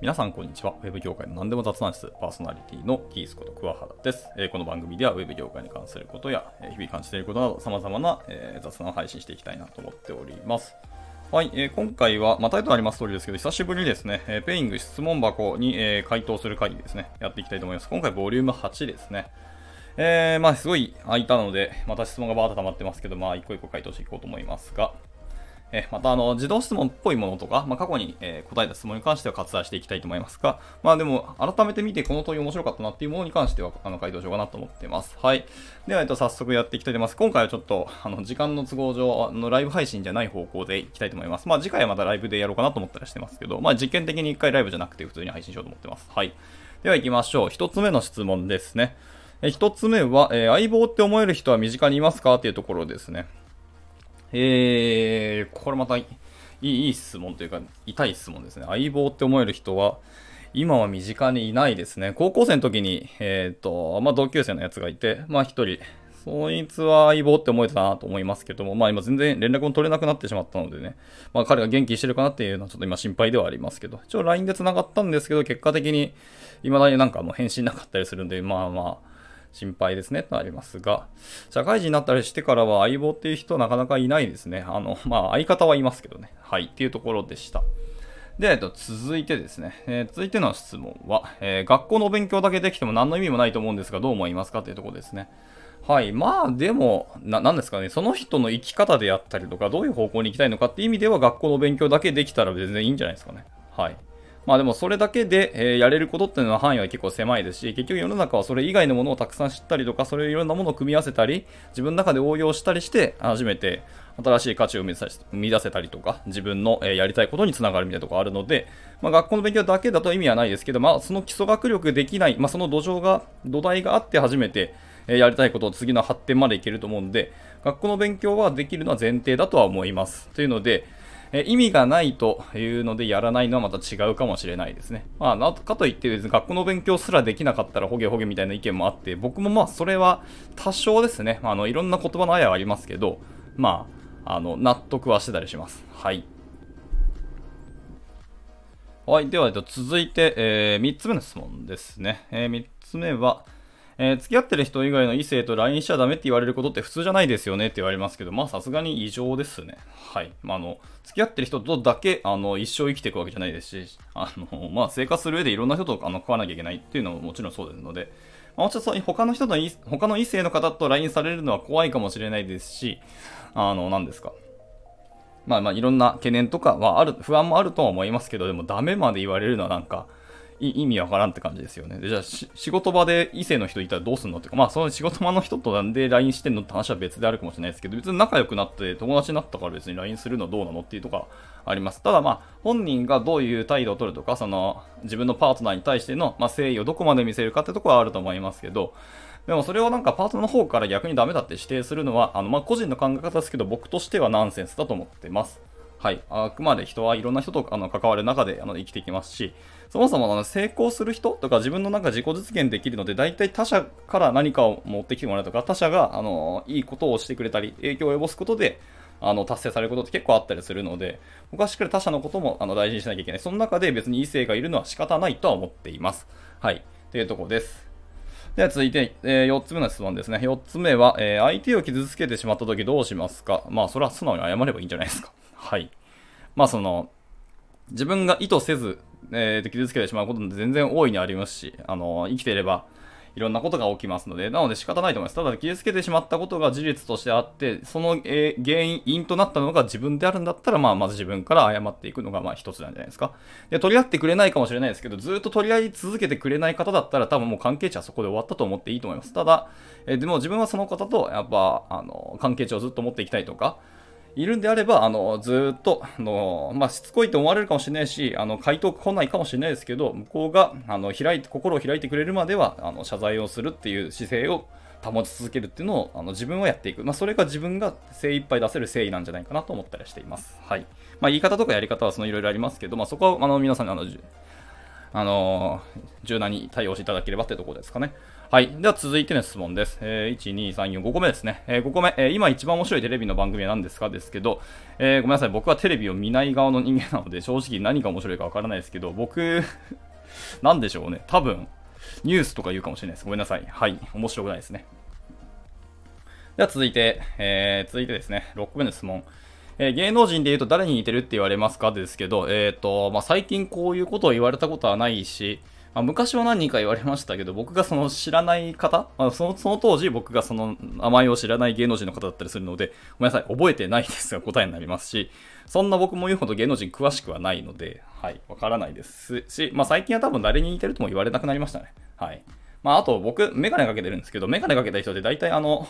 皆さんこんにちは。ウェブ業界の何でも雑談室パーソナリティのキースこと桑原です、え、この番組ではウェブ業界に関することや、え、日々感じていることなど様々な、え、雑談を配信していきたいなと思っております。はい、え、今回は、まあ、タイトルあります通りですけど、久しぶりですね、え、ペイング質問箱に、え、回答する会議ですね、やっていきたいと思います。今回ボリューム8ですね。えー、まあ、すごい空いたので、また質問がバーッと溜まってますけど、まあ、一個一個回答していこうと思いますが、えまたあの自動質問っぽいものとか、まあ、過去に、え答えた質問に関しては割愛していきたいと思いますが、まあでも改めて見てこの問い面白かったなっていうものに関してはあの回答しようかなと思っています。はい。では、えっと、早速やっていきたいと思います。今回はちょっとあの時間の都合上あのライブ配信じゃない方向でいきたいと思います。まあ次回はまたライブでやろうかなと思ったりしてますけど、まあ実験的に一回ライブじゃなくて普通に配信しようと思ってます。はい。では行きましょう。一つ目の質問ですね。え一つ目は、えー、相棒って思える人は身近にいますか？っていうところですね。えー、これまたいいいい質問というか、痛い質問ですね。相棒って思える人は、今は身近にいないですね。高校生の時に、えっ、ー、と、まあ、同級生のやつがいて、まあ、一人、そいつは相棒って思えてたなと思いますけども、まあ今全然連絡も取れなくなってしまったのでね、まあ彼が元気してるかなっていうのはちょっと今心配ではありますけど、一応 LINE で繋がったんですけど、結果的に未だになんかもう返信なかったりするんで、まあまあ、心配ですねとありますが、社会人になったりしてからは相棒っていう人なかなかいないですね。あの、まあ相方はいますけどね。はい、っていうところでした。で、えっと、続いてですね、えー、続いての質問は、えー、学校の勉強だけできても何の意味もないと思うんですが、どう思いますかというところですね。はい。まあ、でも、な、なんですかね、その人の生き方であったりとか、どういう方向に行きたいのかっていう意味では、学校の勉強だけできたら全然いいんじゃないですかね。はい。まあでもそれだけで、えー、やれることっていうのは範囲は結構狭いですし、結局世の中はそれ以外のものをたくさん知ったりとか、それをいろんなものを組み合わせたり、自分の中で応用したりして、初めて新しい価値を生み出せたりとか、自分の、えー、やりたいことにつながるみたいなところあるので、まあ、学校の勉強だけだと意味はないですけど、まあ、その基礎学力できない、まあ、その土壌が、土台があって初めて、え、やりたいことを次の発展までいけると思うんで、学校の勉強はできるのは前提だとは思います。というので、え意味がないというのでやらないのはまた違うかもしれないですね。まあ、かといって別に学校の勉強すらできなかったらほげほげみたいな意見もあって、僕もまあそれは多少ですね。あの、いろんな言葉のあやはありますけど、まあ、あの、納得はしてたりします。はい。はい。では、続いて、えー、3つ目の質問ですね。えー、3つ目は、えー、付き合ってる人以外の異性と LINE しちゃダメって言われることって普通じゃないですよねって言われますけど、まあさすがに異常ですね。はい。まあ、あの、付き合ってる人とだけ、あの、一生生きていくわけじゃないですし、あの、まあ生活する上でいろんな人とあの食わなきゃいけないっていうのももちろんそうですので、まあ、もちろん他の人の、他の異性の方と LINE されるのは怖いかもしれないですし、あの、何ですか。まあまあいろんな懸念とかはある、不安もあるとは思いますけど、でもダメまで言われるのはなんか、意味わからんって感じですよね。でじゃあ仕事場で異性の人いたらどうすんのってか、まあその仕事場の人となんで LINE してんのって話は別であるかもしれないですけど、別に仲良くなって友達になったから別に LINE するのはどうなのっていうとかあります。ただまあ本人がどういう態度を取るとか、その自分のパートナーに対しての、まあ、誠意をどこまで見せるかってところはあると思いますけど、でもそれをなんかパートナーの方から逆にダメだって指定するのは、あのまあ個人の考え方ですけど、僕としてはナンセンスだと思ってます。はい。あくまで人はいろんな人とあの関わる中であの生きていきますし、そもそもあの成功する人とか自分の中自己実現できるので、大体他者から何かを持ってきてもらうとか、他者があのいいことをしてくれたり、影響を及ぼすことで、あの達成されることって結構あったりするので、僕はしっかり他者のこともあの大事にしなきゃいけない。その中で別に異性がいるのは仕方ないとは思っています。はい。というところです。では続いて、えー、4つ目の質問ですね。4つ目は、えー、相手を傷つけてしまった時どうしますか？まあ、それは素直に謝ればいいんじゃないですか。はい。まあ、その、自分が意図せず、えー、傷つけてしまうことも全然大いにありますし、あの、生きていれば、いろんなことが起きますので、なので仕方ないと思います。ただ、傷つけてしまったことが事実としてあって、その、えー、原因、因となったのが自分であるんだったら、まあ、まず自分から謝っていくのが、まあ、一つなんじゃないですか。で、取り合ってくれないかもしれないですけど、ずっと取り合い続けてくれない方だったら、多分もう関係値はそこで終わったと思っていいと思います。ただ、えー、でも自分はその方と、やっぱ、あの、関係値をずっと持っていきたいとか、いるんであれば、あの、ずっと、あの、まあ、しつこいと思われるかもしれないし、あの、回答来ないかもしれないですけど、向こうが、あの、開いて、心を開いてくれるまでは、あの、謝罪をするっていう姿勢を保ち続けるっていうのを、あの、自分はやっていく。まあ、それが自分が精一杯出せる誠意なんじゃないかなと思ったりしています。はい。まあ、言い方とかやり方はそのいろいろありますけど、まあ、そこは、あの、皆さんに、あの、あの、柔軟に対応していただければってところですかね。はい。では続いての質問です。えー、1、2、3、4、5個目ですね。えー、5個目、えー、今一番面白いテレビの番組は何ですかですけど、えー、ごめんなさい。僕はテレビを見ない側の人間なので、正直何が面白いかわからないですけど、僕 なんでしょうね。多分、ニュースとか言うかもしれないです。ごめんなさい。はい。面白くないですね。では続いて、えー、続いてですね、6個目の質問。えー、芸能人で言うと誰に似てるって言われますかですけど、えっ、ー、と、まあ、最近こういうことを言われたことはないし、あ、昔は何人か言われましたけど、僕がその知らない方、まあ、そのその当時僕がその名前を知らない芸能人の方だったりするので、ごめんなさい、覚えてないですが答えになりますし、そんな僕も言うほど芸能人詳しくはないので、はい、わからないですし、まあ、最近は多分誰に似てるとも言われなくなりましたね。はい。まあ、あと僕、メガネかけてるんですけど、メガネかけた人で大体あの、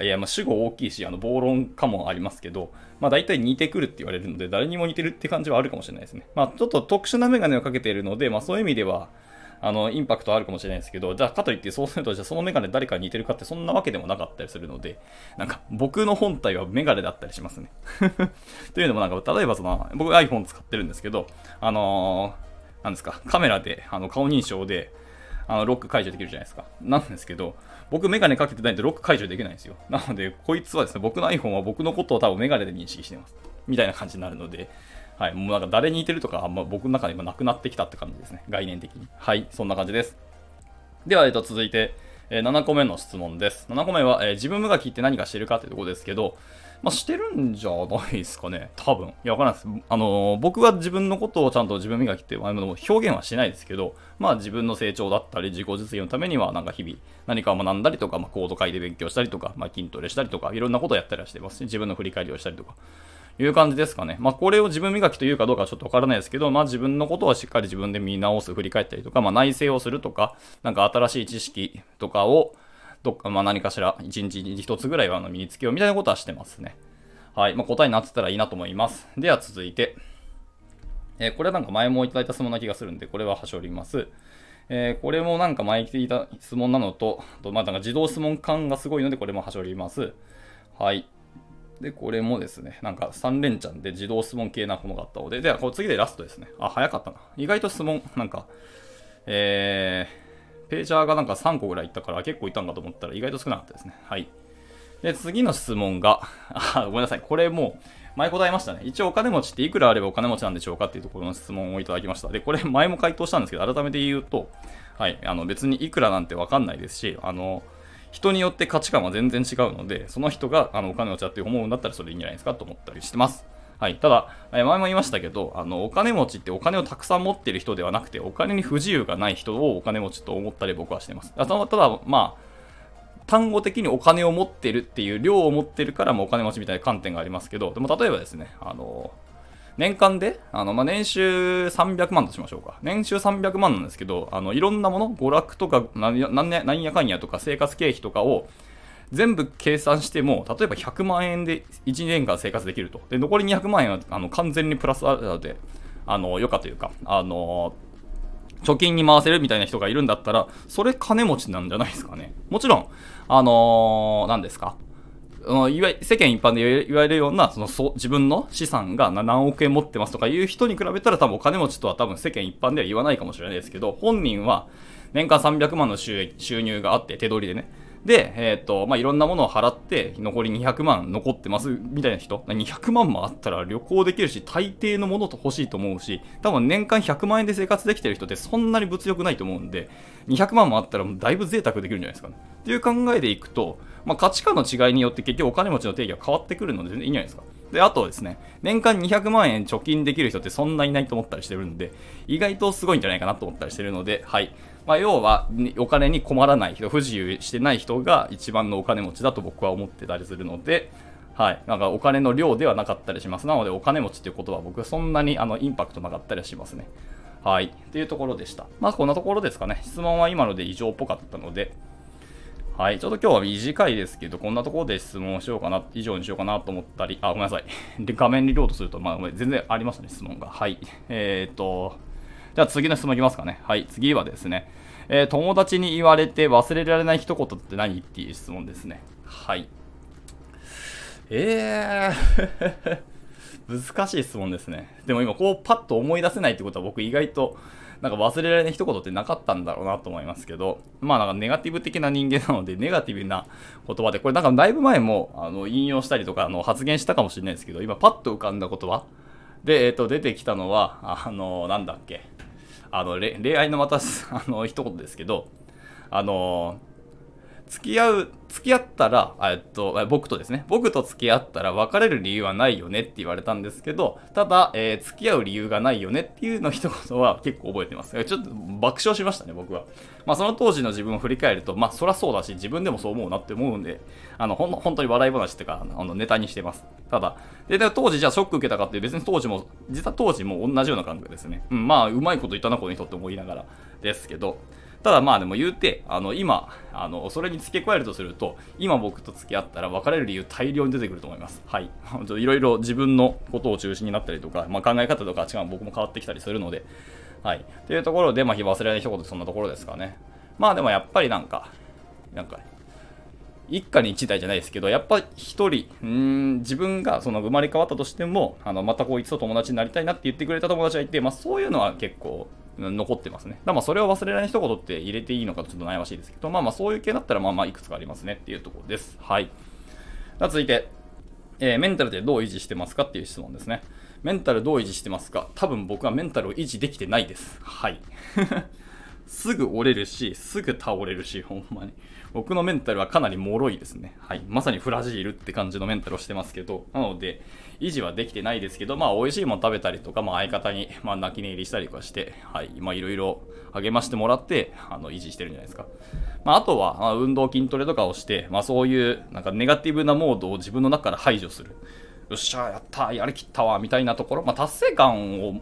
いや、まあ、主語大きいし、あの、暴論かもありますけど、まあ、大体似てくるって言われるので、誰にも似てるって感じはあるかもしれないですね。まあ、ちょっと特殊なメガネをかけているので、まあ、そういう意味では、あの、インパクトあるかもしれないですけど、じゃあ、かといってそうすると、じゃあそのメガネ誰かに似てるかってそんなわけでもなかったりするので、なんか、僕の本体はメガネだったりしますね。というのもなんか、例えばその、僕 iPhone 使ってるんですけど、あのー、なんですか、カメラで、あの、顔認証で、あの、ロック解除できるじゃないですか。なんですけど、僕メガネかけてないとロック解除できないんですよ。なので、こいつはですね、僕の iPhone は僕のことを多分メガネで認識してます。みたいな感じになるので、はい、もうなんか誰に似てるとか、あんま僕の中で今なくなってきたって感じですね。概念的に。はい、そんな感じです。では、えっと、続いて、え、7個目の質問です。7個目は、えー、自分磨きって何がしてるかってとこですけど、まあ、してるんじゃないですかね。多分。いや、わからないです。あのー、僕は自分のことをちゃんと自分磨きって、まあ、表現はしないですけど、まあ自分の成長だったり、自己実現のためには、なんか日々何かを学んだりとか、まあ、コード書いて勉強したりとか、まあ、筋トレしたりとか、いろんなことをやったりはしてますし、自分の振り返りをしたりとか。いう感じですかね。まあ、これを自分磨きというかどうかはちょっとわからないですけど、まあ、自分のことはしっかり自分で見直す、振り返ったりとか、まあ、内省をするとか、なんか新しい知識とかを、どっか、まあ、何かしら、一日に一つぐらいはあの身につけようみたいなことはしてますね。はい。まあ、答えになってたらいいなと思います。では続いて、えー、これはなんか前もいただいた質問な気がするんで、これは端折ります。えー、これもなんか前来ていた質問なのと、とまあ、なんか自動質問感がすごいので、これも端折ります。はい。で、これもですね、なんか3連チャンで自動質問系なものがあったので、では、こ次でラストですね。あ、早かったな。意外と質問、なんか、えー、ページャーがなんか3個ぐらいいったから結構いたんかと思ったら意外と少なかったですね。はい。で、次の質問が、あ、ごめんなさい。これもう、前答えましたね。一応お金持ちっていくらあればお金持ちなんでしょうかっていうところの質問をいただきました。で、これ前も回答したんですけど、改めて言うと、はい、あの別にいくらなんてわかんないですし、あの、人によって価値観は全然違うので、その人があのお金持ちだって思うんだったらそれでいいんじゃないですかと思ったりしてます。はい。ただ、前も言いましたけど、あの、お金持ちってお金をたくさん持ってる人ではなくて、お金に不自由がない人をお金持ちと思ったり僕はしてます。ただ、まあ、単語的にお金を持ってるっていう量を持ってるからもお金持ちみたいな観点がありますけど、でも例えばですね、あの、年間で、あの、まあ、年収300万としましょうか。年収300万なんですけど、あの、いろんなもの、娯楽とか、なんや、なんやかんやとか、生活経費とかを、全部計算しても、例えば100万円で1年間生活できると。で、残り200万円は、あの、完全にプラスアルファで、あの、余暇というか、あの、貯金に回せるみたいな人がいるんだったら、それ金持ちなんじゃないですかね。もちろん、あのー、何ですかいわ世間一般で言われるような、そのそ自分の資産が何億円持ってますとかいう人に比べたら多分お金持ちとは多分世間一般では言わないかもしれないですけど、本人は年間300万の収入があって手取りでね。で、えっ、ー、と、まあ、いろんなものを払って、残り200万残ってますみたいな人、200万もあったら旅行できるし、大抵のものと欲しいと思うし、多分年間100万円で生活できてる人ってそんなに物欲ないと思うんで、200万もあったらもうだいぶ贅沢できるんじゃないですかね。っていう考えでいくと、まあ、価値観の違いによって結局お金持ちの定義は変わってくるので全然いいんじゃないですか。で、あとですね、年間200万円貯金できる人ってそんないないと思ったりしてるんで、意外とすごいんじゃないかなと思ったりしてるので、はい。まあ、要は、お金に困らない人、不自由してない人が一番のお金持ちだと僕は思ってたりするので、はい。なんかお金の量ではなかったりします。なので、お金持ちっていうことは僕はそんなにあのインパクトなかったりしますね。はい。っていうところでした。まあ、こんなところですかね。質問は今ので異常っぽかったので、はい。ちょっと今日は短いですけど、こんなところで質問をしようかな、以上にしようかなと思ったり、あ、ごめんなさい。で、画面リロードすると、まあ、全然ありますね、質問が。はい。えー、っと、じゃあ次の質問いきますかね。はい。次はですね、えー、友達に言われて忘れられない一言って何？っていう質問ですね。はい。えー 難しい質問ですね。でも今こうパッと思い出せないってことは僕意外となんか忘れられない一言ってなかったんだろうなと思いますけど、まあなんかネガティブ的な人間なので、ネガティブな言葉で、これなんかだいぶ前もあの引用したりとかあの発言したかもしれないですけど、今パッと浮かんだ言葉で、えっ、と、出てきたのは、あの、なんだっけ、あの、恋愛のまた、あの、一言ですけど、あの、付き合う、付き合ったら、えっと、僕とですね、僕と付き合ったら別れる理由はないよねって言われたんですけど、ただ、えー、付き合う理由がないよねっていうの一言は結構覚えてます。ちょっと爆笑しましたね、僕は。まあ、その当時の自分を振り返ると、まあ、そりゃそうだし、自分でもそう思うなって思うんで、あの、ほん本当に笑い話っていうか、あの、ネタにしてます。ただ、で、で当時じゃあショック受けたかって別に当時も、実は当時も同じような感覚ですね。うん、まあ、うまいこと言ったな、この人って思いながらですけど、ただまあでも言うて、あの今、あのそれに付け加えるとすると、今僕と付き合ったら別れる理由大量に出てくると思います。はい。いろいろ自分のことを中心になったりとか、まあ、考え方とか違う僕も変わってきたりするので、はい。というところで、まあ、忘れない一言そんなところですかね。まあでもやっぱりなんか、なんか、一家に一台じゃないですけど、やっぱ一人、うん、自分がその生まれ変わったとしても、あの、またこういつと友達になりたいなって言ってくれた友達がいて、まあそういうのは結構、残ってますね。だからまあそれを忘れない一言って入れていいのかちょっと悩ましいですけど、まあまあそういう系だったらまあまあいくつかありますねっていうところです。はい。続いて、えー、メンタルでどう維持してますかっていう質問ですね。メンタルどう維持してますか？多分僕はメンタルを維持できてないです。はい。すぐ折れるし、すぐ倒れるし、ほんまに。僕のメンタルはかなり脆いですね。はい。まさにフラジールって感じのメンタルをしてますけど、なので、維持はできてないですけど、まあ、美味しいもの食べたりとか、まあ、相方に、まあ、泣き寝入りしたりとかして、はい。まあ、いろいろ励ましてもらって、あの、維持してるんじゃないですか。まあ、あとは、まあ、運動筋トレとかをして、まあ、そういう、なんか、ネガティブなモードを自分の中から排除する。よっしゃ、やったやりきったわ、みたいなところ、まあ、達成感を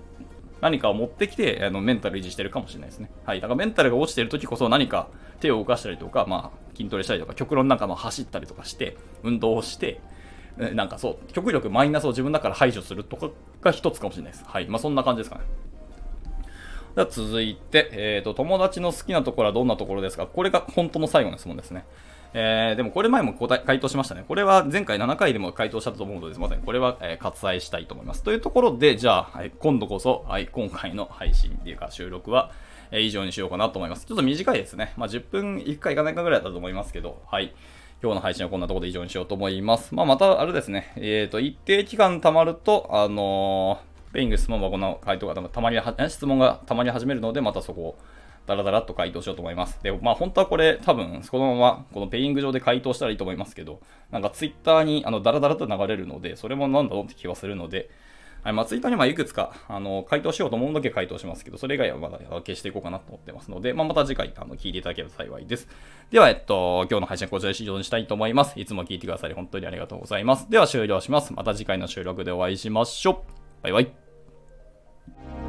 何かを持ってきて、あのメンタル維持してるかもしれないですね。はい。だからメンタルが落ちてる時こそ何か手を動かしたりとか、まあ、筋トレしたりとか、極論なんかま走ったりとかして、運動をして、なんかそう、極力マイナスを自分の中から排除するとかが一つかもしれないです。はい。まあ、そんな感じですかね。では続いて、えーと、友達の好きなところはどんなところですか？これが本当の最後の質問ですね。えー、でもこれ前も答え回答しましたね。これは前回7回でも回答したと思うので、すみません。これは、えー、割愛したいと思います。というところで、じゃあ、はい、今度こそ、はい、今回の配信っていうか収録は、えー、以上にしようかなと思います。ちょっと短いですね。まあ、10分いくかいかないかぐらいだと思いますけど、はい。今日の配信はこんなところで以上にしようと思います。まあ、また、あれですね、えっ、ー、と、一定期間溜まると、あのー、ペイング質問箱の回答がたまに、質問がたまに始めるので、またそこをダラダラっと回答しようと思います。で、まあ本当はこれ多分このままこのペイング上で回答したらいいと思いますけど、なんかツイッターにあのダラダラと流れるので、それもなんだろうって気はするので、はい、まあツイッターにまいくつかあの回答しようと思うだけ回答しますけど、それ以外はまだ消していこうかなと思ってますので、まあ、また次回あの聞いていただければ幸いです。では、えっと、今日の配信はこちらで以上にしたいと思います。いつも聞いてくださり本当にありがとうございます。では終了します。また次回の収録でお会いしましょう。バイバイ。